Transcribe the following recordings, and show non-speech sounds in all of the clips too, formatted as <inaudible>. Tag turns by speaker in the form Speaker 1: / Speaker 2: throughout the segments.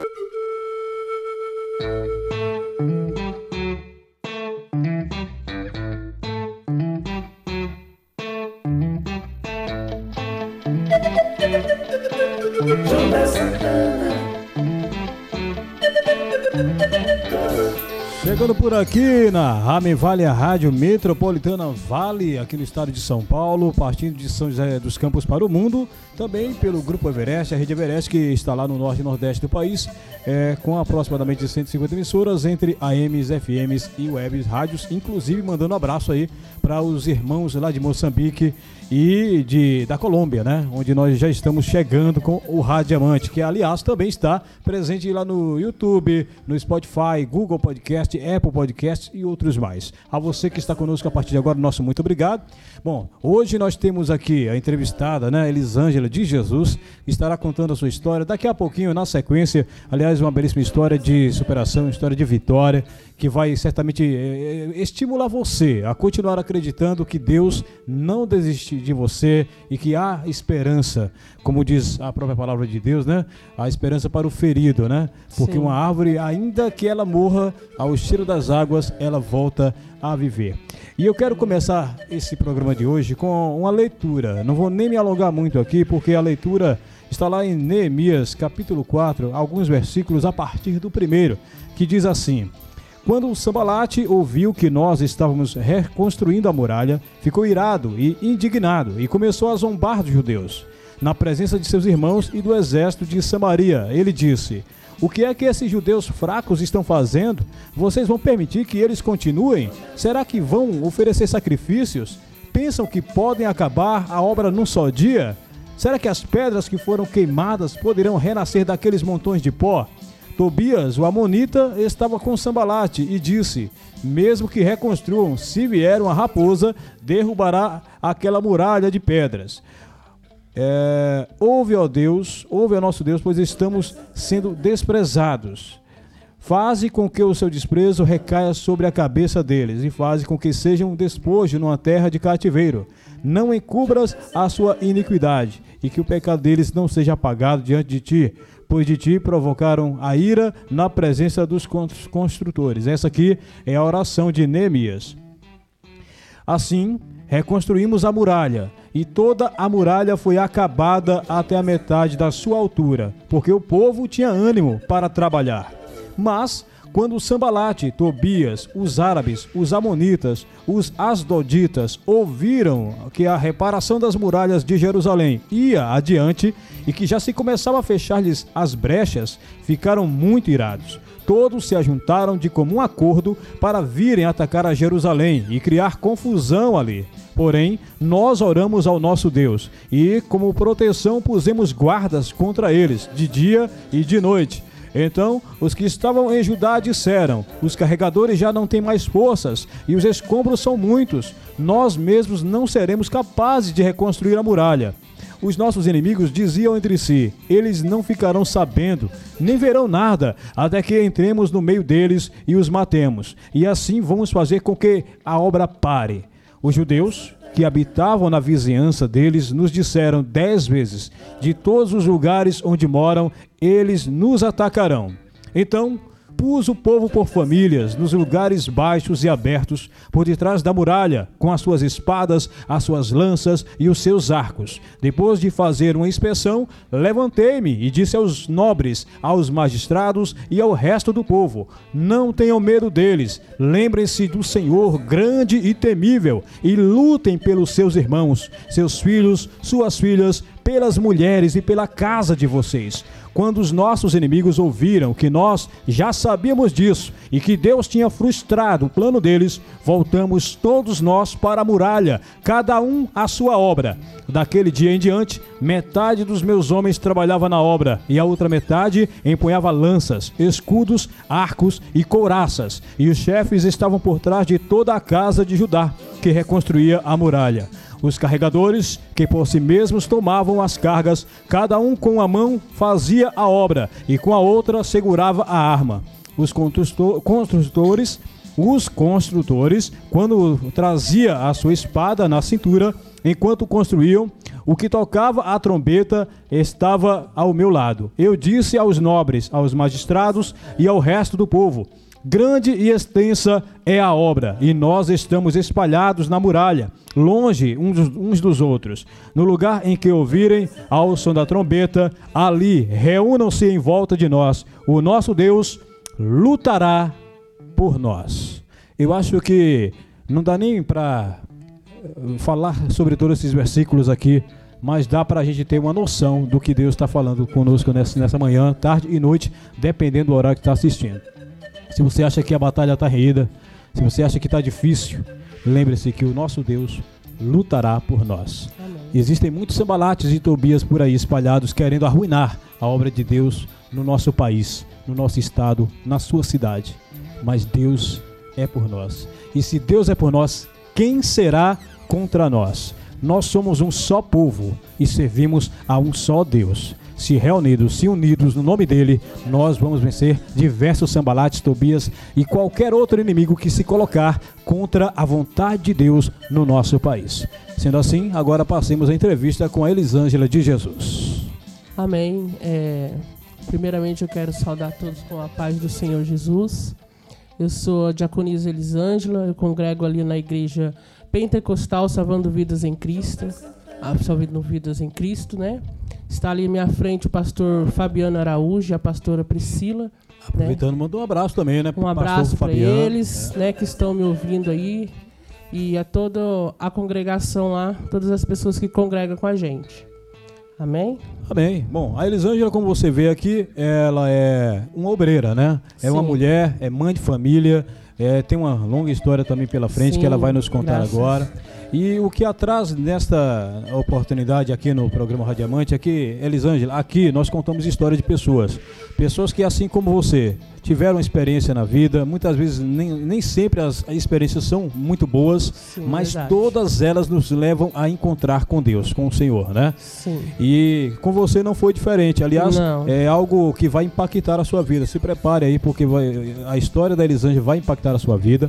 Speaker 1: Thank you. Chegando por aqui na Rame Vale, a Rádio Metropolitana Vale, aqui no estado de São Paulo, partindo de São José dos Campos para o mundo, também pelo Grupo Everest, a Rede Everest, que está lá no norte e nordeste do país, é, com aproximadamente 150 emissoras entre AMs, FMs e webs, rádios, inclusive mandando um abraço aí para os irmãos lá de Moçambique e de, da Colômbia, né? Onde nós já estamos chegando com o Rádio que aliás também está presente lá no YouTube, no Spotify, Google Podcast, Apple Podcast e outros mais. A você que está conosco a partir de agora, nosso muito obrigado. Bom, hoje nós temos aqui a entrevistada, né, Elisângela de Jesus, que estará contando a sua história. Daqui a pouquinho, na sequência, aliás, uma belíssima história de superação, história de vitória, que vai certamente eh, eh, estimular você a continuar acreditando que Deus não desiste de você e que há esperança, como diz a própria palavra de Deus, né? A esperança para o ferido, né? Porque Sim. uma árvore, ainda que ela morra ao cheiro das águas, ela volta a viver. E eu quero começar esse programa de hoje com uma leitura. Não vou nem me alongar muito aqui, porque a leitura está lá em Neemias, capítulo 4, alguns versículos a partir do primeiro, que diz assim: quando o Sambalate ouviu que nós estávamos reconstruindo a muralha, ficou irado e indignado e começou a zombar dos judeus. Na presença de seus irmãos e do exército de Samaria, ele disse: O que é que esses judeus fracos estão fazendo? Vocês vão permitir que eles continuem? Será que vão oferecer sacrifícios? Pensam que podem acabar a obra num só dia? Será que as pedras que foram queimadas poderão renascer daqueles montões de pó? Tobias, o Amonita, estava com Sambalate e disse: Mesmo que reconstruam, se vier uma raposa, derrubará aquela muralha de pedras. É, ouve, ó Deus, ouve, ó nosso Deus, pois estamos sendo desprezados. Faze com que o seu desprezo recaia sobre a cabeça deles, e faze com que sejam um despojo numa terra de cativeiro. Não encubras a sua iniquidade, e que o pecado deles não seja apagado diante de ti pois de ti provocaram a ira na presença dos construtores. Essa aqui é a oração de Neemias. Assim, reconstruímos a muralha, e toda a muralha foi acabada até a metade da sua altura, porque o povo tinha ânimo para trabalhar. Mas quando Sambalate, Tobias, os árabes, os amonitas, os asdoditas ouviram que a reparação das muralhas de Jerusalém ia adiante e que já se começava a fechar-lhes as brechas, ficaram muito irados. Todos se ajuntaram de comum acordo para virem atacar a Jerusalém e criar confusão ali. Porém, nós oramos ao nosso Deus e, como proteção, pusemos guardas contra eles, de dia e de noite então os que estavam em Judá disseram: Os carregadores já não têm mais forças e os escombros são muitos. Nós mesmos não seremos capazes de reconstruir a muralha. Os nossos inimigos diziam entre si: Eles não ficarão sabendo, nem verão nada, até que entremos no meio deles e os matemos. E assim vamos fazer com que a obra pare. Os judeus que habitavam na vizinhança deles nos disseram dez vezes: De todos os lugares onde moram, eles nos atacarão. Então pus o povo por famílias, nos lugares baixos e abertos, por detrás da muralha, com as suas espadas, as suas lanças e os seus arcos. Depois de fazer uma inspeção, levantei-me e disse aos nobres, aos magistrados e ao resto do povo: Não tenham medo deles, lembrem-se do Senhor grande e temível, e lutem pelos seus irmãos, seus filhos, suas filhas, pelas mulheres e pela casa de vocês quando os nossos inimigos ouviram que nós já sabíamos disso e que Deus tinha frustrado o plano deles, voltamos todos nós para a muralha, cada um a sua obra. Daquele dia em diante, metade dos meus homens trabalhava na obra e a outra metade empunhava lanças, escudos, arcos e couraças, e os chefes estavam por trás de toda a casa de Judá, que reconstruía a muralha. Os carregadores, que por si mesmos tomavam as cargas, cada um com a mão fazia a obra e com a outra segurava a arma. Os construtores, os construtores, quando trazia a sua espada na cintura, enquanto construíam, O que tocava a trombeta estava ao meu lado. Eu disse aos nobres, aos magistrados e ao resto do povo: Grande e extensa é a obra, e nós estamos espalhados na muralha, longe uns dos outros. No lugar em que ouvirem ao som da trombeta, ali reúnam-se em volta de nós. O nosso Deus lutará por nós. Eu acho que não dá nem para eh, falar sobre todos esses versículos aqui, mas dá para a gente ter uma noção do que Deus está falando conosco nessa, nessa manhã, tarde e noite, dependendo do horário que está assistindo. Se você acha que a batalha está reída, se você acha que está difícil, lembre-se que o nosso Deus lutará por nós. Amém. Existem muitos sambalates e Tobias por aí espalhados querendo arruinar a obra de Deus no nosso país, no nosso estado, na sua cidade. Mas Deus é por nós. E se Deus é por nós, quem será contra nós? Nós somos um só povo e servimos a um só Deus se reunidos, se unidos no nome dele, nós vamos vencer diversos sambalates, Tobias e qualquer outro inimigo que se colocar contra a vontade de Deus no nosso país. Sendo assim, agora passemos a entrevista com a Elisângela de Jesus.
Speaker 2: Amém. É, primeiramente eu quero saudar todos com a paz do Senhor Jesus. Eu sou a diaconisa Elisângela, eu congrego ali na igreja pentecostal Salvando Vidas em Cristo, Salvando Vidas em Cristo, né? Está ali à minha frente o pastor Fabiano Araújo e a pastora Priscila.
Speaker 1: Aproveitando, né? mandou um abraço também, né?
Speaker 2: Um abraço para eles, é. né, que estão me ouvindo aí. E a toda a congregação lá, todas as pessoas que congregam com a gente. Amém?
Speaker 1: Amém. Bom, a Elisângela, como você vê aqui, ela é uma obreira, né? É Sim. uma mulher, é mãe de família, é, tem uma longa história também pela frente Sim, que ela vai nos contar graças. agora. E o que atrás nesta oportunidade aqui no programa Radiamante é que, Elisângela, aqui nós contamos história de pessoas. Pessoas que, assim como você, tiveram experiência na vida, muitas vezes nem, nem sempre as, experiências são muito boas, Sim, mas verdade. todas elas nos levam a encontrar com Deus, com o Senhor, né?
Speaker 2: Sim.
Speaker 1: E com você não foi diferente. Aliás, não. é algo que vai impactar a sua vida. Se prepare aí, porque vai, a história da Elisângela vai impactar a sua vida.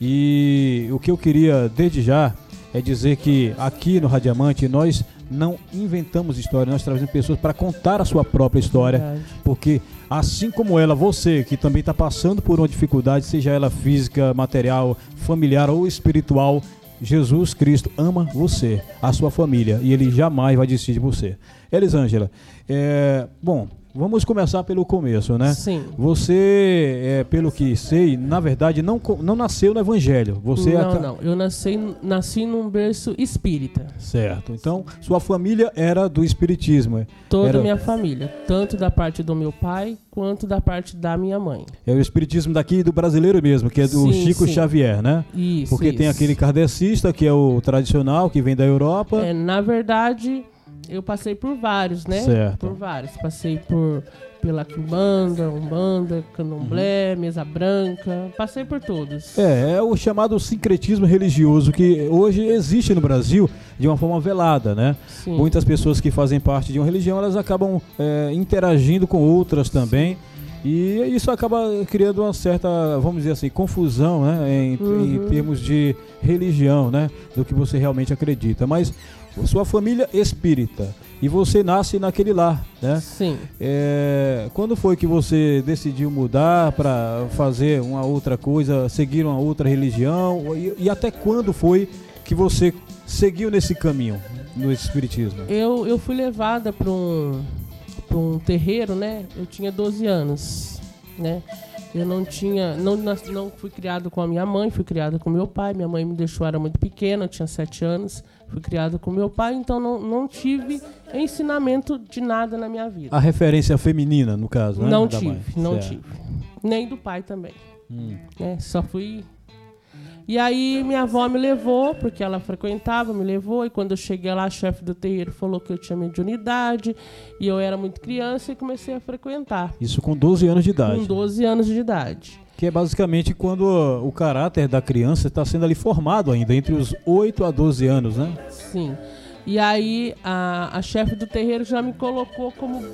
Speaker 1: E o que eu queria, desde já, é dizer que aqui no Radiamante nós não inventamos história, nós trazemos pessoas para contar a sua própria história, Verdade. porque assim como ela, você que também está passando por uma dificuldade, seja ela física, material, familiar ou espiritual, Jesus Cristo ama você, a sua família, e ele jamais vai desistir de você. Elisângela, é, bom, Vamos começar pelo começo, né?
Speaker 2: Sim.
Speaker 1: Você, é, pelo que sei, na verdade não, não nasceu no Evangelho. Você
Speaker 2: não, é... não. Eu nasci, nasci num berço espírita.
Speaker 1: Certo. Então, sua família era do espiritismo. É?
Speaker 2: Toda
Speaker 1: era...
Speaker 2: minha família, tanto da parte do meu pai quanto da parte da minha mãe.
Speaker 1: É o espiritismo daqui do brasileiro mesmo, que é do sim, Chico sim. Xavier, né?
Speaker 2: Isso.
Speaker 1: Porque
Speaker 2: isso.
Speaker 1: tem aquele kardecista que é o tradicional, que vem da Europa.
Speaker 2: É, na verdade eu passei por vários, né?
Speaker 1: Certo.
Speaker 2: Por vários. Passei por pela Quimbanda, Umbanda, Candomblé, uhum. Mesa Branca, passei por todos.
Speaker 1: É, é o chamado sincretismo religioso que hoje existe no Brasil de uma forma velada, né?
Speaker 2: Sim.
Speaker 1: Muitas pessoas que fazem parte de uma religião, elas acabam é, interagindo com outras também. E isso acaba criando uma certa, vamos dizer assim, confusão né, em, uhum. em termos de religião, né? Do que você realmente acredita. Mas sua família espírita e você nasce naquele lar, né?
Speaker 2: Sim.
Speaker 1: É, quando foi que você decidiu mudar para fazer uma outra coisa, seguir uma outra religião e, e, até quando foi que você seguiu nesse caminho no espiritismo?
Speaker 2: Eu, eu fui levada para um para um terreiro, né? Eu tinha 12 anos, né? Eu não tinha, não, não fui criado com a minha mãe, fui criado com meu pai. Minha mãe me deixou, era muito pequena, eu tinha 7 anos. Fui criado com meu pai, então não, não tive ensinamento de nada na minha vida.
Speaker 1: A referência feminina, no caso, né?
Speaker 2: Não da tive, mãe. não certo. tive. Nem do pai também. Hum. Né? Só fui. E aí minha avó me levou, porque ela frequentava, me levou, e quando eu cheguei lá, a chefe do terreiro falou que eu tinha mediunidade, e eu era muito criança e comecei a frequentar.
Speaker 1: Isso com 12 anos de idade?
Speaker 2: Com 12 anos de idade
Speaker 1: que é basicamente quando o caráter da criança está sendo ali formado ainda, entre os 8 a 12 anos, né?
Speaker 2: Sim. E aí a, a chefe do terreiro já me colocou como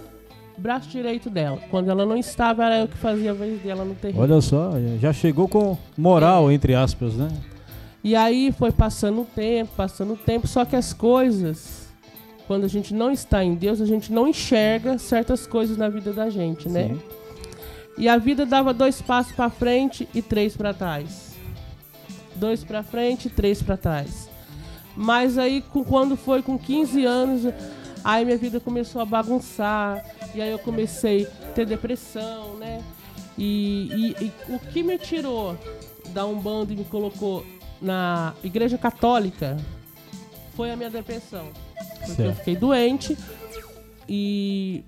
Speaker 2: braço direito dela. Quando ela não estava, era eu que fazia a vez dela no terreiro.
Speaker 1: Olha só, já chegou com moral, é. entre aspas, né?
Speaker 2: E aí foi passando o tempo, passando o tempo, só que as coisas quando a gente não está em Deus, a gente não enxerga certas coisas na vida da gente, né? Sim. E a vida dava dois passos para frente e três para trás. Dois para frente e três para trás. Mas aí, quando foi com 15 anos, aí minha vida começou a bagunçar. E aí eu comecei a ter depressão, né? E, e, e o que me tirou da Umbanda e me colocou na Igreja Católica foi a minha depressão. Porque certo. eu fiquei doente e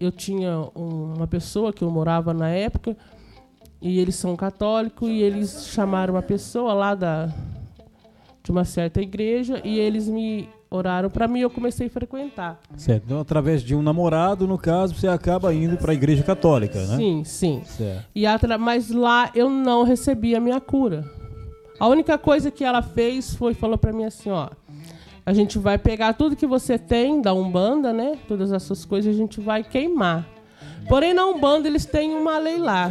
Speaker 2: eu tinha uma pessoa que eu morava na época e eles são católicos e eles chamaram uma pessoa lá da de uma certa igreja e eles me oraram para mim e eu comecei a frequentar.
Speaker 1: Certo. Então, através de um namorado, no caso, você acaba indo para a igreja católica, né?
Speaker 2: Sim, sim. Certo. E atra... Mas lá eu não recebi a minha cura. A única coisa que ela fez foi falou para mim assim, ó, a gente vai pegar tudo que você tem da Umbanda, né? Todas essas coisas a gente vai queimar. Porém, na Umbanda eles têm uma lei lá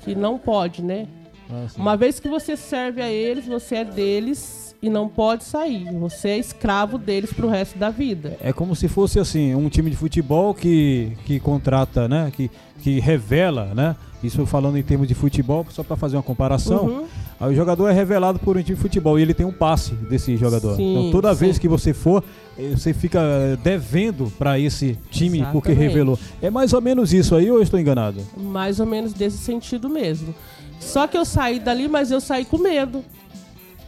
Speaker 2: que não pode, né? Ah, uma vez que você serve a eles, você é deles e não pode sair. Você é escravo deles pro resto da vida.
Speaker 1: É como se fosse assim, um time de futebol que, que contrata, né? Que, que revela, né? Isso falando em termos de futebol, só para fazer uma comparação. Uhum. Aí o jogador é revelado por um time de futebol e ele tem um passe desse jogador. Sim, então toda sim. vez que você for, eh, você fica devendo para esse time Exatamente. porque revelou. É mais ou menos isso aí ou eu estou enganado?
Speaker 2: Mais ou menos desse sentido mesmo. Só que eu saí dali, mas eu saí com medo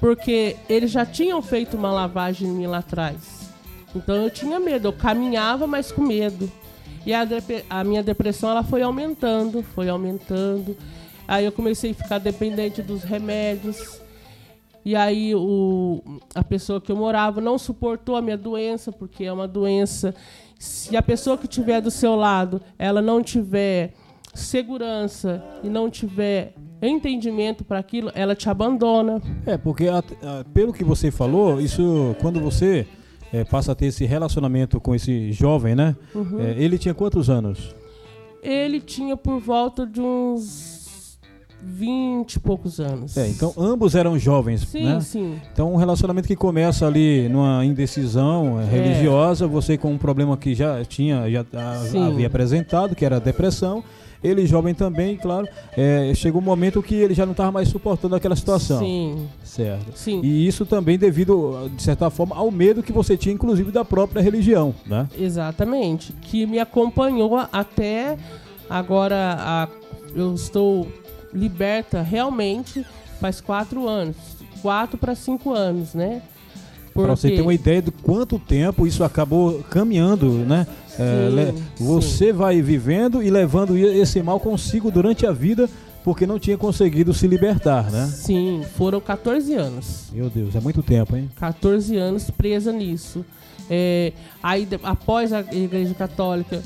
Speaker 2: porque eles já tinham feito uma lavagem em mim lá atrás. Então eu tinha medo, eu caminhava, mas com medo. E a, a, minha depressão ela foi aumentando, foi aumentando. Aí eu comecei a ficar dependente dos remédios. E aí o, a pessoa que eu morava não suportou a minha doença, porque é uma doença. Se a pessoa que estiver do seu lado, ela não tiver segurança e não tiver entendimento para aquilo, ela te abandona.
Speaker 1: É, porque a, a, pelo que você falou, isso quando você é, passa a ter esse relacionamento com esse jovem, né? Uhum. É, ele tinha quantos anos?
Speaker 2: Ele tinha por volta de uns 20 e poucos anos.
Speaker 1: É, então ambos eram jovens,
Speaker 2: sim,
Speaker 1: né?
Speaker 2: Sim,
Speaker 1: Então um relacionamento que começa ali numa indecisão é. religiosa, você com um problema que já tinha, já havia apresentado, que era a depressão, ele jovem também, claro, é, chegou um momento que ele já não estava mais suportando aquela situação.
Speaker 2: Sim.
Speaker 1: Certo.
Speaker 2: Sim.
Speaker 1: E isso também devido, de certa forma, ao medo que você tinha, inclusive, da própria religião, né?
Speaker 2: Exatamente. Que me acompanhou até agora, a, eu estou liberta realmente faz quatro anos. Quatro para cinco anos, né?
Speaker 1: Para você ter uma ideia de quanto tempo isso acabou caminhando, né? É, sim, você sim. vai vivendo e levando esse mal consigo durante a vida porque não tinha conseguido se libertar, né?
Speaker 2: Sim, foram 14 anos.
Speaker 1: Meu Deus, é muito tempo, hein?
Speaker 2: 14 anos presa nisso. É, aí, após a Igreja Católica,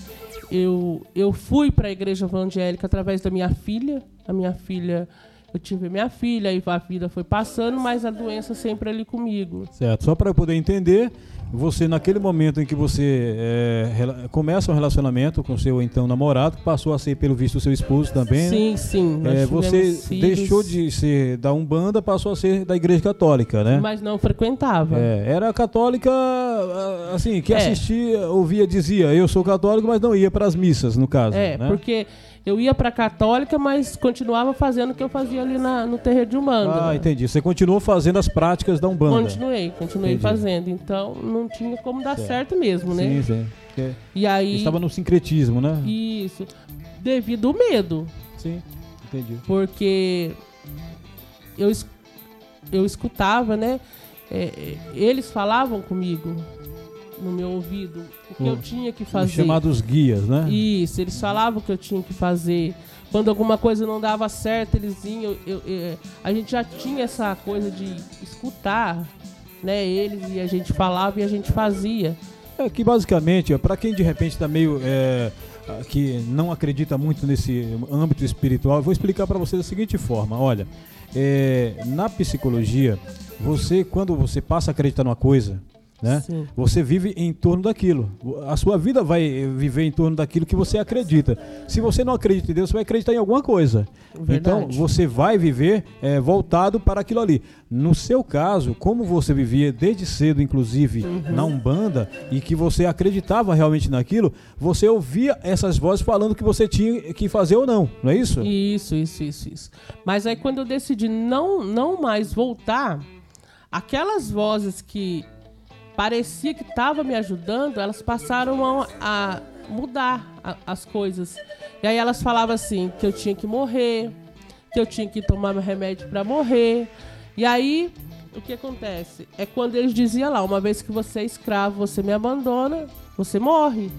Speaker 2: eu, eu fui para a Igreja Evangélica através da minha filha. A minha filha eu tive minha filha, e a vida foi passando, mas a doença sempre ali comigo.
Speaker 1: Certo. Só para eu poder entender, você naquele momento em que você é, começa um relacionamento com seu então namorado, que passou a ser pelo visto seu esposo também.
Speaker 2: Sim, né? sim.
Speaker 1: É, você deixou de ser da umbanda, passou a ser da igreja católica, né?
Speaker 2: Mas não frequentava.
Speaker 1: É, era católica, assim, que é. assistia, ouvia, dizia, eu sou católico, mas não ia para as missas, no caso.
Speaker 2: É,
Speaker 1: né?
Speaker 2: porque eu ia para católica, mas continuava fazendo o que eu fazia ali na, no terreiro de Umbanda.
Speaker 1: Ah, entendi. Você continuou fazendo as práticas da Umbanda.
Speaker 2: Continuei, continuei entendi. fazendo. Então não tinha como dar certo, certo mesmo, né?
Speaker 1: Sim, sim. Porque e aí estava no sincretismo, né?
Speaker 2: Isso. Devido ao medo.
Speaker 1: Sim, entendi.
Speaker 2: Porque eu, eu escutava, né? É, é eles falavam comigo no meu ouvido o que hum. eu tinha que fazer. Os
Speaker 1: chamados guias, né?
Speaker 2: Isso, eles falavam o que eu tinha que fazer. Quando alguma coisa não dava certo, eles vinham. Eu, eu, a gente já tinha essa coisa de escutar né, eles e a gente falava e a gente fazia.
Speaker 1: É que basicamente, para quem de repente está meio. É, que não acredita muito nesse âmbito espiritual, eu vou explicar para você da seguinte forma: olha, é, na psicologia, você, quando você passa a acreditar numa coisa, né?
Speaker 2: Sim.
Speaker 1: Você vive em torno daquilo. A sua vida vai viver em torno daquilo que você acredita. Se você não acredita em Deus, você vai acreditar em alguma coisa.
Speaker 2: Verdade.
Speaker 1: Então, você vai viver é, voltado para aquilo ali. No seu caso, como você vivia desde cedo, inclusive,
Speaker 2: Uhum.
Speaker 1: na Umbanda, e que você acreditava realmente naquilo, você ouvia essas vozes falando que você tinha que fazer ou não, não é isso?
Speaker 2: Isso, isso, isso, isso. Mas aí quando eu decidi não, não mais voltar, aquelas vozes que parecia que estavam me ajudando, elas passaram a, a mudar a- as coisas. E aí elas falavam assim, que eu tinha que morrer, que eu tinha que tomar meu remédio para morrer. E aí, o que acontece? É quando eles diziam lá, uma vez que você é escravo, você me abandona, você morre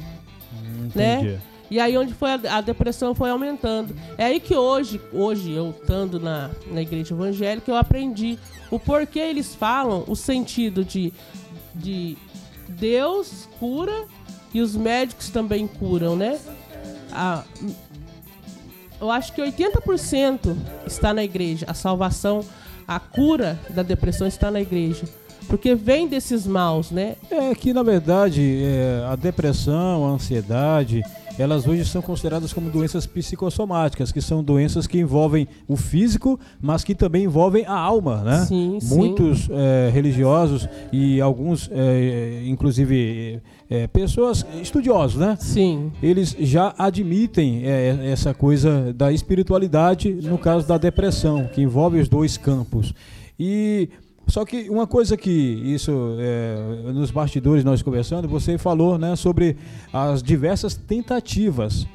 Speaker 2: né?
Speaker 1: Entendi.
Speaker 2: E aí onde foi a, a depressão foi aumentando. É aí que hoje, hoje eu estando na, na igreja evangélica, eu aprendi o porquê eles falam o sentido de, de Deus cura e os médicos também curam, né? A- eu acho que 80% está na igreja. A salvação, a cura da depressão está na igreja. Porque vem desses maus, né?
Speaker 1: É que, na verdade, é, a depressão, a ansiedade, elas hoje são consideradas como doenças psicossomáticas, que são doenças que envolvem o físico, mas que também envolvem a alma, né?
Speaker 2: Sim, sim.
Speaker 1: Muitos é, religiosos e alguns, é, inclusive, é, pessoas estudiosos, né?
Speaker 2: Sim.
Speaker 1: eles já admitem essa coisa da espiritualidade no caso da depressão, que envolve os dois campos. E só que uma coisa que isso é, nos bastidores nós conversando, você falou, né, sobre as diversas tentativas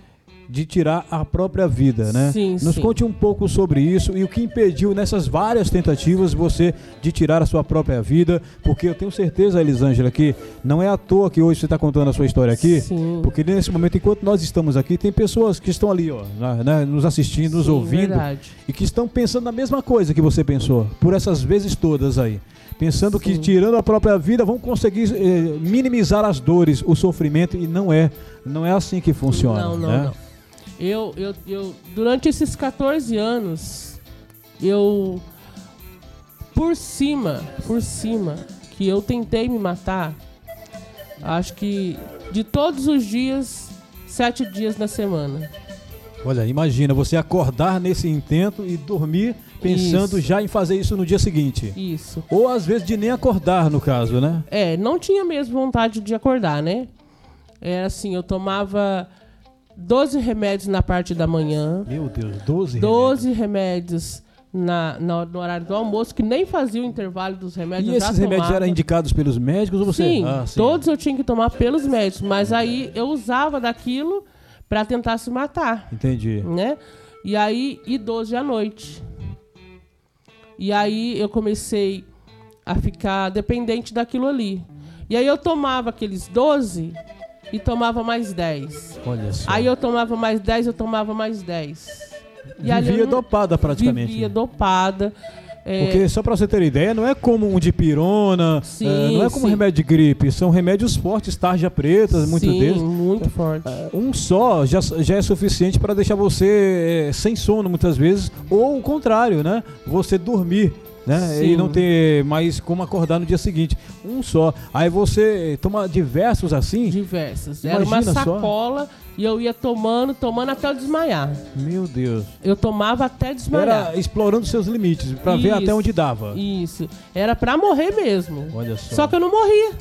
Speaker 1: de tirar a própria vida, né?
Speaker 2: Sim,
Speaker 1: Nos
Speaker 2: sim.
Speaker 1: conte um pouco sobre isso e o que impediu nessas várias tentativas você de tirar a sua própria vida, porque eu tenho certeza, Elisângela, que não é à toa que hoje você está contando a sua história aqui,
Speaker 2: Sim.
Speaker 1: porque nesse momento, enquanto nós estamos aqui, tem pessoas que estão ali, ó, né, nos assistindo, nos ouvindo
Speaker 2: verdade.
Speaker 1: e que estão pensando na mesma coisa que você pensou, por essas vezes todas aí. Pensando que
Speaker 2: Sim.
Speaker 1: tirando a própria vida vão conseguir eh, minimizar as dores, o sofrimento, e não é. Não é assim que funciona.
Speaker 2: Não, não,
Speaker 1: né?
Speaker 2: não. Eu, eu, eu, durante esses 14 anos, eu, por cima, por cima, que eu tentei me matar, acho que de todos os dias, sete dias na semana.
Speaker 1: Olha, imagina você acordar nesse intento e dormir pensando
Speaker 2: Isso.
Speaker 1: já em fazer isso no dia seguinte.
Speaker 2: Isso.
Speaker 1: Ou às vezes de nem acordar, no caso, né?
Speaker 2: É, não tinha mesmo vontade de acordar, né? Era assim, eu tomava 12 remédios na parte da manhã,
Speaker 1: Meu Deus, 12 remédios.
Speaker 2: 12 remédios na, na- no horário do almoço, que nem fazia o intervalo dos remédios.
Speaker 1: E esses remédios
Speaker 2: tomava.
Speaker 1: eram indicados pelos médicos ou você?
Speaker 2: Sim,
Speaker 1: Ah, sim.
Speaker 2: todos eu tinha que tomar pelos médicos, mas aí eu usava daquilo pra tentar se matar,
Speaker 1: Entendi.
Speaker 2: né? E aí, e 12 à noite. E aí eu comecei a ficar dependente daquilo ali. E aí eu tomava aqueles 12 e tomava mais 10.
Speaker 1: Olha só.
Speaker 2: Aí eu tomava mais 10, eu tomava mais 10. E
Speaker 1: Vivia dopada praticamente.
Speaker 2: Vivia dopada. É,
Speaker 1: Porque, só pra você ter ideia, não é como um de pirona,
Speaker 2: Sim,
Speaker 1: eh, não é como
Speaker 2: sim.
Speaker 1: remédio de gripe, são remédios fortes, tarja preta, muitos
Speaker 2: sim,
Speaker 1: deles.
Speaker 2: muito forte.
Speaker 1: Um só já, já é suficiente para deixar você eh, sem sono muitas vezes, ou o contrário, né? Você dormir. Né? E
Speaker 2: Sim.
Speaker 1: não ter mais como acordar no dia seguinte. Um só. Aí você toma diversos assim.
Speaker 2: Diversas. Era uma
Speaker 1: Imagina só.
Speaker 2: sacola e eu ia tomando, tomando até eu desmaiar.
Speaker 1: Meu Deus.
Speaker 2: Eu tomava até desmaiar.
Speaker 1: Era explorando seus limites, para ver até onde dava.
Speaker 2: Isso. Era pra morrer mesmo.
Speaker 1: Olha só.
Speaker 2: Só que eu não morria.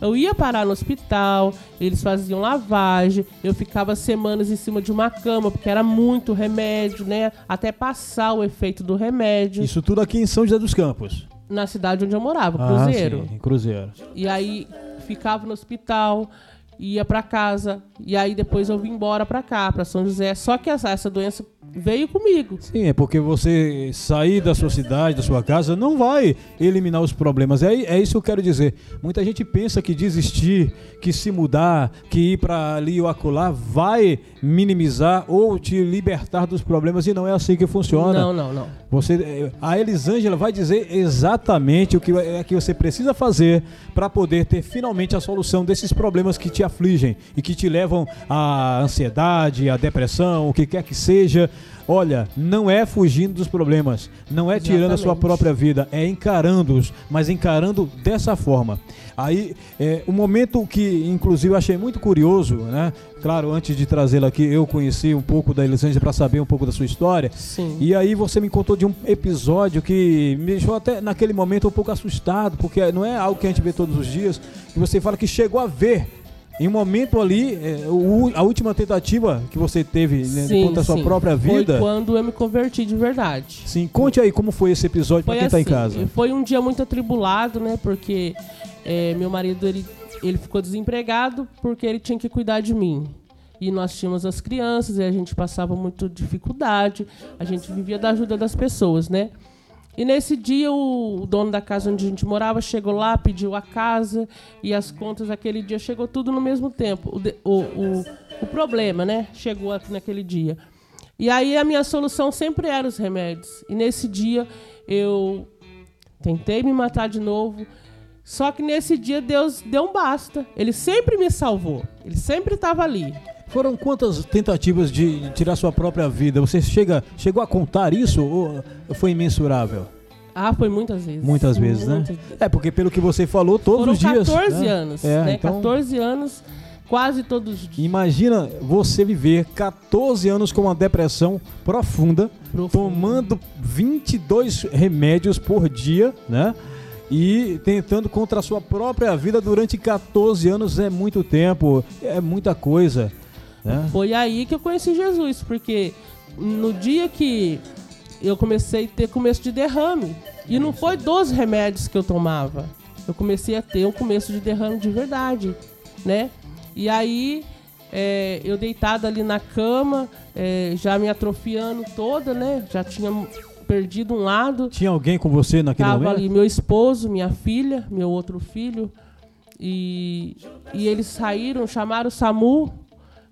Speaker 2: Eu ia parar no hospital, eles faziam lavagem, eu ficava semanas em cima de uma cama, porque era muito remédio, né? Até passar o efeito do remédio
Speaker 1: Isso tudo aqui em São José dos Campos.
Speaker 2: na cidade onde eu morava,
Speaker 1: Ah,
Speaker 2: Cruzeiro.
Speaker 1: sim, em Cruzeiro.
Speaker 2: E aí ficava no hospital, ia pra casa, e aí depois eu vim embora pra cá, pra São José. Só que essa, essa doença veio comigo.
Speaker 1: Sim, é porque você sair da sua cidade, da sua casa, não vai eliminar os problemas. É, é isso que eu quero dizer. Muita gente pensa que desistir, que se mudar, que ir para ali ou acolá vai minimizar ou te libertar dos problemas e não é assim que funciona.
Speaker 2: Não, não, não.
Speaker 1: Você, a Elisângela vai dizer exatamente o que é que você precisa fazer para poder ter finalmente a solução desses problemas que te afligem e que te levam à ansiedade, à depressão, o que quer que seja. Olha, não é fugindo dos problemas, não é tirando a sua própria vida, é encarando-os, mas encarando dessa forma. Aí, é, um momento que, inclusive, eu achei muito curioso, né? Claro, antes de trazê-la aqui, eu conheci um pouco da Elisângela para saber um pouco da sua história.
Speaker 2: Sim.
Speaker 1: E aí você me contou de um episódio que me deixou até naquele momento um pouco assustado, porque não é algo que a gente vê todos os dias. E você fala que chegou a ver em um momento ali, é, a última tentativa que você teve né,
Speaker 2: sim,
Speaker 1: da sua
Speaker 2: sim.
Speaker 1: própria vida.
Speaker 2: Foi quando eu me converti de verdade.
Speaker 1: Sim, conte aí como foi esse episódio para quem está
Speaker 2: assim,
Speaker 1: em casa.
Speaker 2: Foi um dia muito atribulado, né? Porque é, meu marido ele, ele ficou desempregado porque ele tinha que cuidar de mim. E nós tínhamos as crianças e a gente passava muito dificuldade, a gente vivia da ajuda das pessoas, né? E nesse dia o dono da casa onde a gente morava chegou lá, pediu a casa e as contas aquele dia chegou tudo no mesmo tempo. O, o, o, o problema, né? Chegou naquele dia. E aí a minha solução sempre era os remédios. E nesse dia eu tentei me matar de novo. Só que nesse dia Deus deu um basta. Ele sempre me salvou. Ele sempre estava ali.
Speaker 1: Foram quantas tentativas de tirar sua própria vida? Você chega, chegou a contar isso ou foi imensurável?
Speaker 2: Ah, foi muitas vezes.
Speaker 1: Muitas vezes, né?
Speaker 2: muitas
Speaker 1: né? É, porque pelo que você falou, todos
Speaker 2: Foram
Speaker 1: os dias.
Speaker 2: 14
Speaker 1: né?
Speaker 2: anos,
Speaker 1: é,
Speaker 2: né?
Speaker 1: Então...
Speaker 2: 14 anos, quase todos os dias.
Speaker 1: Imagina você viver 14 anos com uma depressão profunda,
Speaker 2: Profundo.
Speaker 1: tomando 22 remédios por dia, né? E tentando contra a sua própria vida durante 14 anos é muito tempo, é muita coisa. Né?
Speaker 2: Foi aí que eu conheci Jesus, porque no dia que eu comecei a ter começo de derrame, e não foi 12 remédios que eu tomava, eu comecei a ter um começo de derrame de verdade, né? E aí é, eu deitada ali na cama, é, já me atrofiando toda, né? Já tinha perdido um lado.
Speaker 1: Tinha alguém com você naquele
Speaker 2: Tava
Speaker 1: momento?
Speaker 2: ali meu esposo, minha filha, meu outro filho. E, e eles saíram, chamaram o SAMU.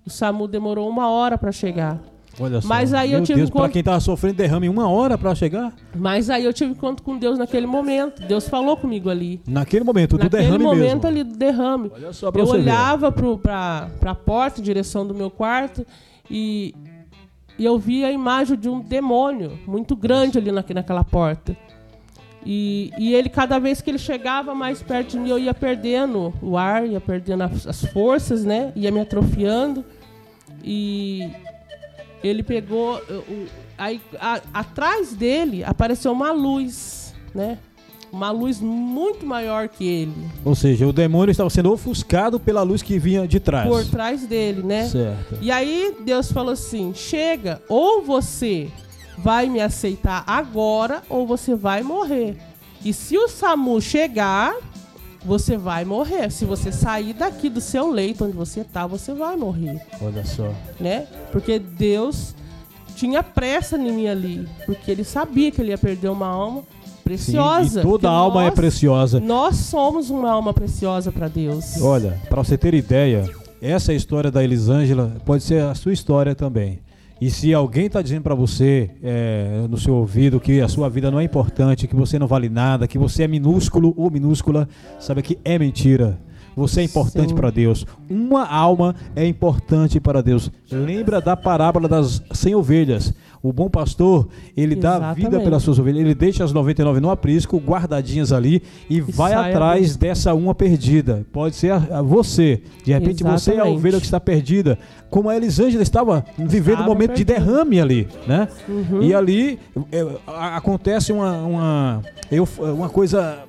Speaker 2: O SAMU demorou uma hora para chegar.
Speaker 1: Olha só.
Speaker 2: Mas aí
Speaker 1: Meu
Speaker 2: eu tive
Speaker 1: Deus,
Speaker 2: conta-
Speaker 1: pra quem tava sofrendo derrame, uma hora para chegar?
Speaker 2: Mas aí eu tive conta com Deus naquele momento. Deus falou comigo ali.
Speaker 1: Naquele momento, do
Speaker 2: naquele
Speaker 1: derrame
Speaker 2: momento
Speaker 1: mesmo.
Speaker 2: ali do derrame.
Speaker 1: Olha só pra
Speaker 2: Eu
Speaker 1: você ver.
Speaker 2: olhava pro, pra, pra porta, em direção do meu quarto, e, e eu via a imagem de um demônio muito grande ali naque- naquela porta. E, e ele, cada vez que ele chegava mais perto de mim, eu ia perdendo o ar, ia perdendo as, as forças, né? Ia me atrofiando. E ele pegou. aí, a- atrás dele apareceu uma luz, né? Uma luz muito maior que ele.
Speaker 1: Ou seja, o demônio estava sendo ofuscado pela luz que vinha de trás.
Speaker 2: por trás dele, né?
Speaker 1: Certo.
Speaker 2: E aí Deus falou assim: chega, ou você vai me aceitar agora, ou você vai morrer. E se o SAMU chegar, você vai morrer. Se você sair daqui do seu leito onde você tá, você vai morrer,
Speaker 1: Olha só.
Speaker 2: né? Porque Deus tinha pressa em mim ali, porque ele sabia que ele ia perder uma alma
Speaker 1: Sim,
Speaker 2: preciosa.
Speaker 1: e toda alma é
Speaker 2: nós-
Speaker 1: preciosa.
Speaker 2: Nós somos uma alma preciosa para Deus.
Speaker 1: Olha, para você ter ideia, essa história da Elisângela pode ser a sua história também. E se alguém está dizendo para você é, no seu ouvido que a sua vida não é importante, que você não vale nada, que você é minúsculo ou minúscula, sabe que é mentira. Você é importante para Deus. Uma alma é importante para Deus. Lembra da parábola das 100 ovelhas. O bom pastor, ele dá vida
Speaker 2: Exatamente.
Speaker 1: pelas suas ovelhas. Ele deixa as 99 no aprisco, guardadinhas ali, e, vai
Speaker 2: sai
Speaker 1: atrás
Speaker 2: a
Speaker 1: dessa uma perdida. Pode ser a, a você. De repente você é a
Speaker 2: Exatamente.
Speaker 1: ovelha que está perdida. Como a Elisângela estava vivendo um momento de derrame ali, né?
Speaker 2: Uhum.
Speaker 1: E ali é, acontece uma, uma, uma coisa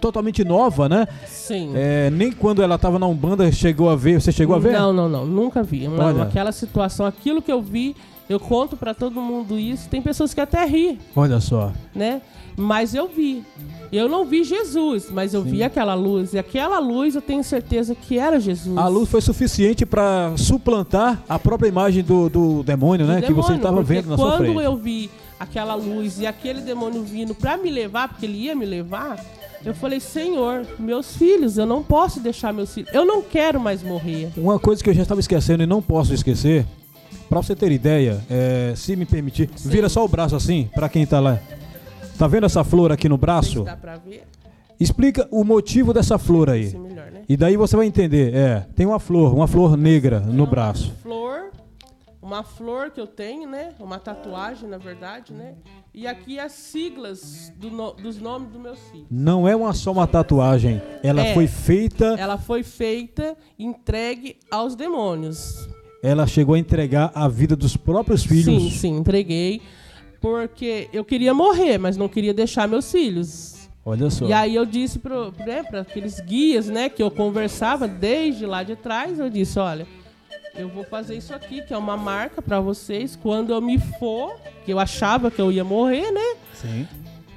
Speaker 1: totalmente nova, né?
Speaker 2: Sim.
Speaker 1: É, nem quando ela estava na Umbanda chegou a ver. Você chegou a ver?
Speaker 2: Não, não, não. Nunca vi.
Speaker 1: Olha.
Speaker 2: aquela situação, aquilo que eu vi, eu conto pra todo mundo isso. Tem pessoas que até ri,
Speaker 1: Olha só.
Speaker 2: né? Mas eu vi. Eu não vi Jesus, mas eu vi aquela luz. E aquela luz eu tenho certeza que era Jesus.
Speaker 1: A luz foi suficiente para suplantar a própria imagem do, do demônio,
Speaker 2: Do
Speaker 1: né? que você
Speaker 2: demônio,
Speaker 1: estava vendo na sua
Speaker 2: Quando
Speaker 1: frente.
Speaker 2: eu vi aquela luz e aquele demônio vindo pra me levar, porque ele ia me levar, eu falei, Senhor, meus filhos, eu não posso deixar meus filhos. Eu não quero mais morrer.
Speaker 1: Uma coisa que eu já estava esquecendo e não posso esquecer, para você ter ideia, é, se me permitir,
Speaker 2: Sim.
Speaker 1: vira só o braço assim, para quem tá lá. Tá vendo essa flor aqui no braço?
Speaker 2: dá pra ver.
Speaker 1: Explica o motivo dessa flor aí.
Speaker 2: Melhor, né?
Speaker 1: E daí você vai entender. É, tem uma flor, uma flor negra no braço.
Speaker 2: Flor uma flor que eu tenho, né? Uma tatuagem, na verdade, né? E aqui as siglas do no, dos nomes dos meus filhos.
Speaker 1: Não é uma só uma tatuagem. Ela
Speaker 2: É.
Speaker 1: foi feita,
Speaker 2: Ela foi feita, entregue aos demônios.
Speaker 1: Ela chegou a entregar a vida dos próprios filhos.
Speaker 2: Sim, sim, entreguei. Porque eu queria morrer, mas não queria deixar meus filhos.
Speaker 1: Olha só.
Speaker 2: E aí eu disse para né, aqueles guias, né, que eu conversava desde lá de trás, eu disse, olha, eu vou fazer isso aqui, que é uma marca para vocês, quando eu me for, que eu achava que eu ia morrer, né,
Speaker 1: Sim.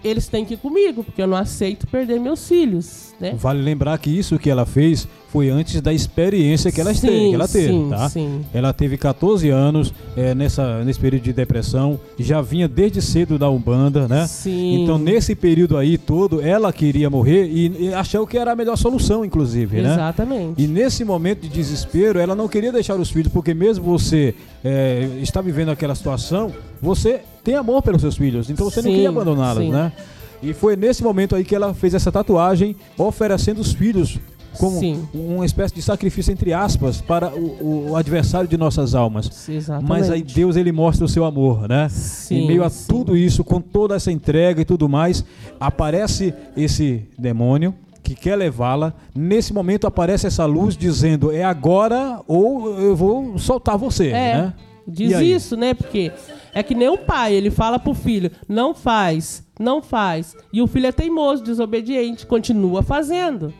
Speaker 2: eles têm que ir comigo, porque eu não aceito perder meus filhos, né.
Speaker 1: Vale lembrar que isso que ela fez foi antes da experiência que ela,
Speaker 2: Sim,
Speaker 1: teve, que ela teve,
Speaker 2: sim,
Speaker 1: tá?
Speaker 2: sim.
Speaker 1: Ela teve 14 anos é, nessa, nesse período de depressão, já vinha desde cedo da Umbanda, né?
Speaker 2: Sim.
Speaker 1: Então, nesse período aí todo, ela queria morrer e, e achou que era a melhor solução, inclusive, né?
Speaker 2: Exatamente.
Speaker 1: E nesse momento de desespero, ela não queria deixar os filhos, porque mesmo você é, está vivendo aquela situação, você tem amor pelos seus filhos, então você não queria abandoná-los, né? E foi nesse momento aí que ela fez essa tatuagem, oferecendo os filhos como
Speaker 2: Sim.
Speaker 1: uma espécie de sacrifício, entre aspas, para o, o adversário de nossas almas. Mas aí Deus ele mostra o seu amor, né?
Speaker 2: Sim,
Speaker 1: em meio a
Speaker 2: sim.
Speaker 1: tudo isso, com toda essa entrega e tudo mais, aparece esse demônio que quer levá-la. Nesse momento aparece essa luz dizendo: é agora ou eu vou soltar você,
Speaker 2: É,
Speaker 1: né?
Speaker 2: diz isso, né? Porque é que nem o pai, ele fala pro filho, não faz, não faz. E o filho é teimoso, desobediente, continua fazendo,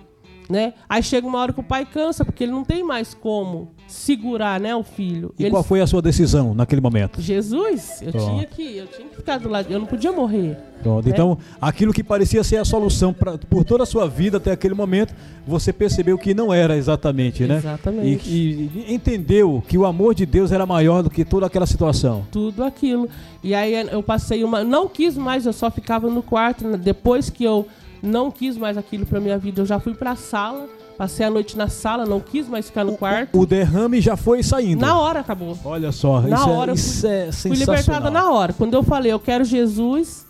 Speaker 2: né? Aí chega uma hora que o pai cansa, porque ele não tem mais como segurar, né, o filho.
Speaker 1: E
Speaker 2: Ele-
Speaker 1: qual foi a sua decisão naquele momento?
Speaker 2: Jesus, eu
Speaker 1: Pronto.
Speaker 2: tinha que, eu tinha que ficar do lado, eu não podia morrer.
Speaker 1: Pronto.
Speaker 2: É.
Speaker 1: Então, aquilo que parecia ser a solução pra, por toda a sua vida até aquele momento, você percebeu que não era exatamente, né?
Speaker 2: Exatamente.
Speaker 1: E, e entendeu que o amor de Deus era maior do que toda aquela situação.
Speaker 2: tudo aquilo. E aí eu passei uma. Não quis mais, eu só ficava no quarto. né? Depois que eu não quis mais aquilo pra minha vida, eu já fui pra sala. Passei a noite na sala, não quis mais ficar no quarto.
Speaker 1: O derrame já foi saindo.
Speaker 2: Na hora acabou.
Speaker 1: Olha só,
Speaker 2: Na
Speaker 1: isso,
Speaker 2: hora
Speaker 1: é,
Speaker 2: eu
Speaker 1: isso é
Speaker 2: Fui
Speaker 1: sensacional.
Speaker 2: libertada na hora. Quando eu falei, eu quero Jesus.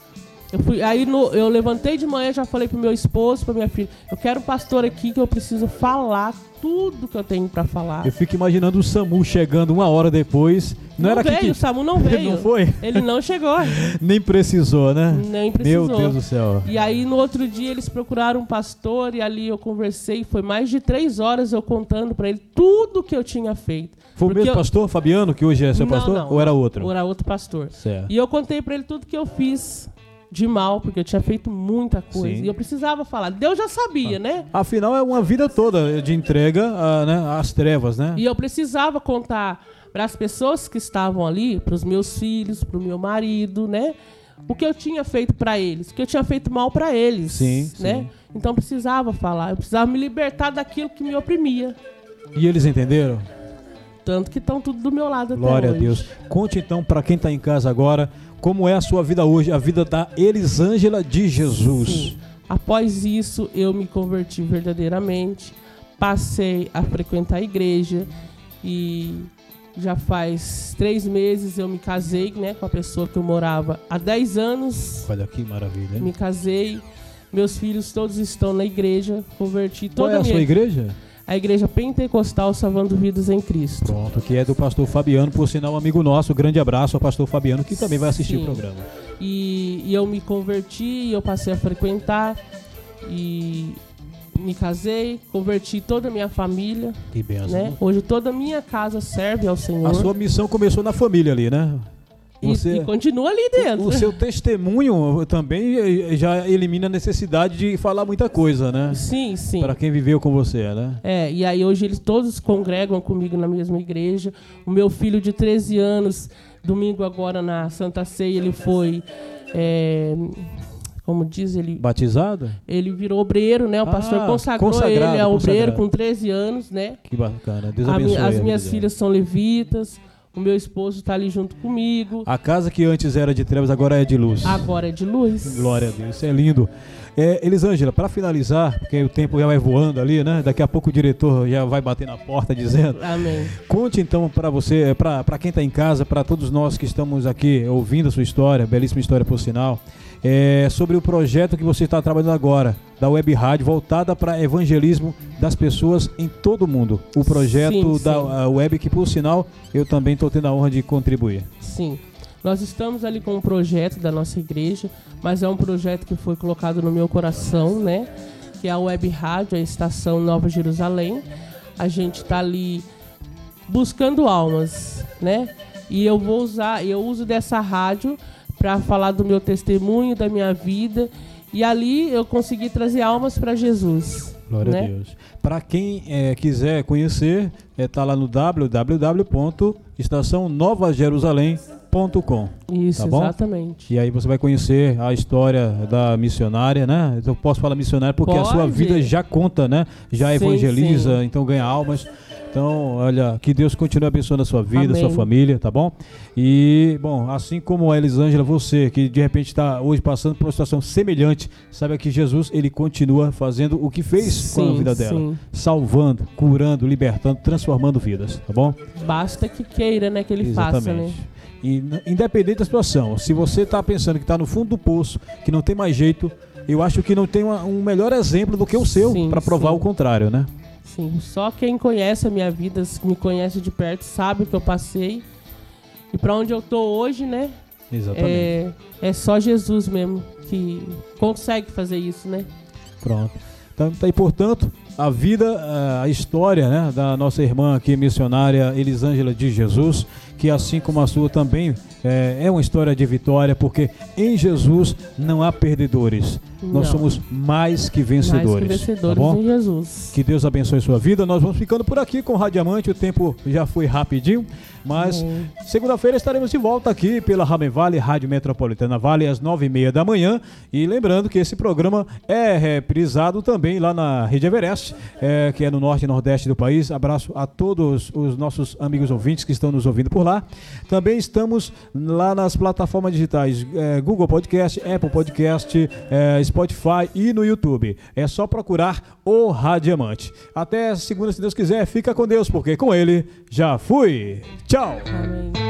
Speaker 2: Eu fui, aí no- eu levantei de manhã, já falei pro meu esposo, pra minha filha, eu quero um pastor aqui que eu preciso falar tudo que eu tenho pra falar.
Speaker 1: Eu fico imaginando o Samu chegando uma hora depois. Não, era
Speaker 2: veio,
Speaker 1: aqui
Speaker 2: o
Speaker 1: que
Speaker 2: Samu não <laughs> veio.
Speaker 1: Não foi?
Speaker 2: Ele não chegou. <laughs>
Speaker 1: nem precisou, né?
Speaker 2: Nem precisou.
Speaker 1: Meu Deus do céu.
Speaker 2: E aí no outro dia eles procuraram um pastor e ali eu conversei. Foi mais de três horas eu contando pra ele tudo que eu tinha feito.
Speaker 1: Foi o mesmo
Speaker 2: eu-
Speaker 1: pastor, Fabiano, que hoje é seu
Speaker 2: Não,
Speaker 1: pastor?
Speaker 2: não.
Speaker 1: Ou era outro?
Speaker 2: Ou era outro pastor.
Speaker 1: Certo.
Speaker 2: E eu contei pra ele tudo que eu fiz de mal, porque eu tinha feito muita coisa.
Speaker 1: Sim.
Speaker 2: E eu precisava falar. Deus já sabia, né?
Speaker 1: Afinal, é uma vida toda de entrega a, né, às trevas, né?
Speaker 2: E eu precisava contar para as pessoas que estavam ali, para os meus filhos, para o meu marido, né? O que eu tinha feito para eles, o que eu tinha feito mal para eles,
Speaker 1: Sim,
Speaker 2: né?
Speaker 1: sim.
Speaker 2: Então eu precisava falar, eu precisava me libertar daquilo que me oprimia.
Speaker 1: E eles entenderam?
Speaker 2: Tanto que estão tudo do meu lado até
Speaker 1: Glória a. Deus. Conte então para quem está em casa agora como é a sua vida hoje, a vida da Elisângela de Jesus.
Speaker 2: Sim. Após isso, eu me converti verdadeiramente, passei a frequentar a igreja e já faz três meses eu me casei né, com a pessoa que eu morava há 10 anos.
Speaker 1: Olha que maravilha. hein?
Speaker 2: Me casei, meus filhos todos estão na igreja, converti
Speaker 1: Qual
Speaker 2: toda
Speaker 1: é a
Speaker 2: a minha
Speaker 1: sua igreja?
Speaker 2: A igreja pentecostal salvando vidas em Cristo.
Speaker 1: Pronto, que é do pastor Fabiano, por sinal, um amigo nosso. Grande abraço ao pastor Fabiano, que também vai assistir
Speaker 2: Sim.
Speaker 1: o programa.
Speaker 2: E, e eu me converti, eu passei a frequentar e me casei, converti toda a minha família,
Speaker 1: Que benção.
Speaker 2: né? Hoje toda a minha casa serve ao Senhor.
Speaker 1: A sua missão começou na família ali, né?
Speaker 2: E,
Speaker 1: Você,
Speaker 2: e continua ali dentro.
Speaker 1: o seu testemunho também eh, já elimina a necessidade de falar muita coisa, né?
Speaker 2: Sim, sim.
Speaker 1: Para quem viveu com você, né?
Speaker 2: É, e aí hoje eles todos congregam comigo na mesma igreja. O meu filho de 13 anos, domingo agora na Santa Ceia, ele foi. é, como diz, ele,
Speaker 1: Batizado?
Speaker 2: ele virou obreiro, né? O pastor
Speaker 1: Ah,
Speaker 2: consagrou
Speaker 1: consagrado,
Speaker 2: ele a obreiro
Speaker 1: consagrado.
Speaker 2: com 13 anos, né?
Speaker 1: Que bacana. Deus
Speaker 2: A
Speaker 1: abençoe.
Speaker 2: minha- as
Speaker 1: a
Speaker 2: minhas filhas são levitas, o meu esposo está ali junto comigo.
Speaker 1: A casa que antes era de trevas agora é de luz.
Speaker 2: Agora é de luz.
Speaker 1: Glória a Deus, isso é lindo. É, Elisângela, para finalizar, porque o tempo já vai voando ali, né? Daqui a pouco o diretor já vai bater na porta dizendo.
Speaker 2: Amém.
Speaker 1: Conte então para você, para quem está em casa, para todos nós que estamos aqui ouvindo a sua história, belíssima história por sinal, é, sobre o projeto que você está trabalhando agora, da web rádio voltada para evangelismo das pessoas em todo o mundo. O projeto sim, da web que, por sinal, eu também estou tendo a honra de contribuir.
Speaker 2: Sim. Nós estamos ali com um projeto da nossa igreja, mas é um projeto que foi colocado no meu coração, né? Que é a Web Rádio, a Estação Nova Jerusalém. A gente está ali buscando almas, né? E eu vou usar, eu uso dessa rádio para falar do meu testemunho, da minha vida. E ali eu consegui trazer almas para Jesus.
Speaker 1: Glória né? a Deus. Para quem é, quiser conhecer, está é, tá lá no www.estaçãonovajerusalém.com.
Speaker 2: Isso,
Speaker 1: tá bom?
Speaker 2: exatamente.
Speaker 1: E aí você vai conhecer a história da missionária, né? Eu posso falar missionária porque Pode. a sua vida já conta, né? Já sim, evangeliza, sim. então ganha almas. Então, olha, que Deus continue abençoando a sua vida, a sua família, tá bom? E, bom, assim como a Elisângela, você que de repente está hoje passando por uma situação semelhante, saiba que Jesus, ele continua fazendo o que fez sim, com a vida dela. Sim. Salvando, curando, libertando, transformando vidas, tá bom?
Speaker 2: Basta que queira, né, que ele Exatamente. faça, né?
Speaker 1: E, independente da situação, se você está pensando que está no fundo do poço, que não tem mais jeito, eu acho que não tem uma, um melhor exemplo do que o seu para provar sim. o contrário, né?
Speaker 2: Sim, só quem conhece a minha vida, me conhece de perto, sabe o que eu passei. E para onde eu tô hoje, né?
Speaker 1: Exatamente.
Speaker 2: É, é só Jesus mesmo que consegue fazer isso, né?
Speaker 1: Pronto. Então, tá, e portanto, a vida, a história né, da nossa irmã aqui, missionária Elisângela de Jesus, que assim como a sua também é, é uma história de vitória, porque em Jesus não há perdedores. Não. Nós somos mais que vencedores. Mais
Speaker 2: que vencedores tá em Jesus.
Speaker 1: Que Deus abençoe sua vida. Nós vamos ficando por aqui com o Radiamante. O tempo já foi rapidinho. Mas segunda-feira estaremos de volta aqui pela Ramen Vale, Rádio Metropolitana Vale, às nove e meia da manhã. E lembrando que esse programa é reprisado também lá na Rede Everest, é, que é no norte e nordeste do país. Abraço a todos os nossos amigos ouvintes que estão nos ouvindo por lá. Também estamos lá nas plataformas digitais é, Google Podcast, Apple Podcast, é, Spotify e no YouTube. É só procurar o Radiamante. Até segunda, se Deus quiser. Fica com Deus, porque com ele já fui. Tchau. Ciao. I mean.